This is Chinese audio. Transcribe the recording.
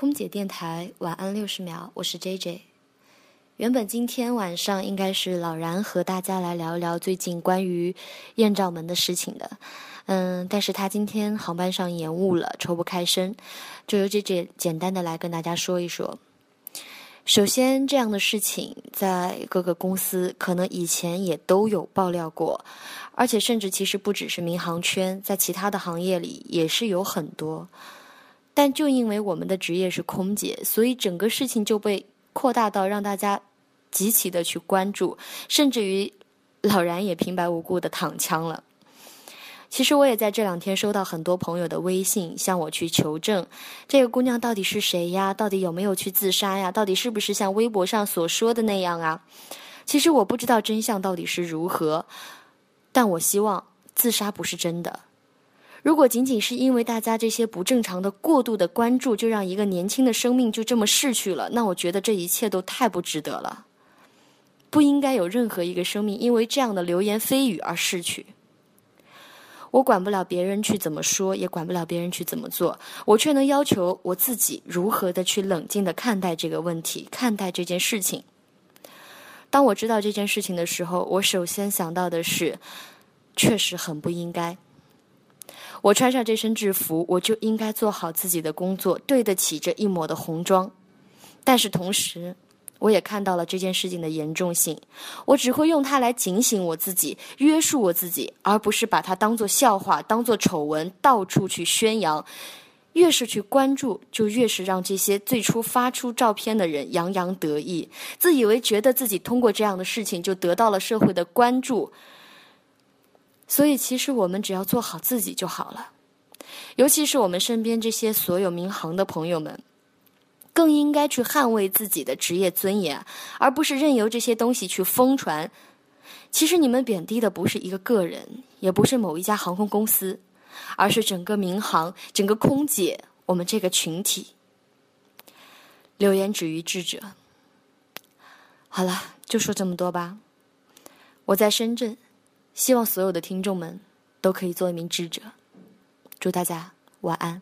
空姐电台晚安六十秒，我是 J J。原本今天晚上应该是老然和大家来聊一聊最近关于艳照门的事情的，嗯，但是他今天航班上延误了，抽不开身，就由 J J 简单的来跟大家说一说。首先，这样的事情在各个公司可能以前也都有爆料过，而且甚至其实不只是民航圈，在其他的行业里也是有很多。但就因为我们的职业是空姐，所以整个事情就被扩大到让大家极其的去关注，甚至于老然也平白无故的躺枪了。其实我也在这两天收到很多朋友的微信，向我去求证这个姑娘到底是谁呀？到底有没有去自杀呀？到底是不是像微博上所说的那样啊？其实我不知道真相到底是如何，但我希望自杀不是真的。如果仅仅是因为大家这些不正常的过度的关注，就让一个年轻的生命就这么逝去了，那我觉得这一切都太不值得了。不应该有任何一个生命因为这样的流言蜚语而逝去。我管不了别人去怎么说，也管不了别人去怎么做，我却能要求我自己如何的去冷静的看待这个问题，看待这件事情。当我知道这件事情的时候，我首先想到的是，确实很不应该。我穿上这身制服，我就应该做好自己的工作，对得起这一抹的红妆。但是同时，我也看到了这件事情的严重性。我只会用它来警醒我自己，约束我自己，而不是把它当做笑话、当做丑闻到处去宣扬。越是去关注，就越是让这些最初发出照片的人洋洋得意，自以为觉得自己通过这样的事情就得到了社会的关注。所以，其实我们只要做好自己就好了。尤其是我们身边这些所有民航的朋友们，更应该去捍卫自己的职业尊严，而不是任由这些东西去疯传。其实，你们贬低的不是一个个人，也不是某一家航空公司，而是整个民航、整个空姐，我们这个群体。流言止于智者。好了，就说这么多吧。我在深圳。希望所有的听众们都可以做一名智者。祝大家晚安。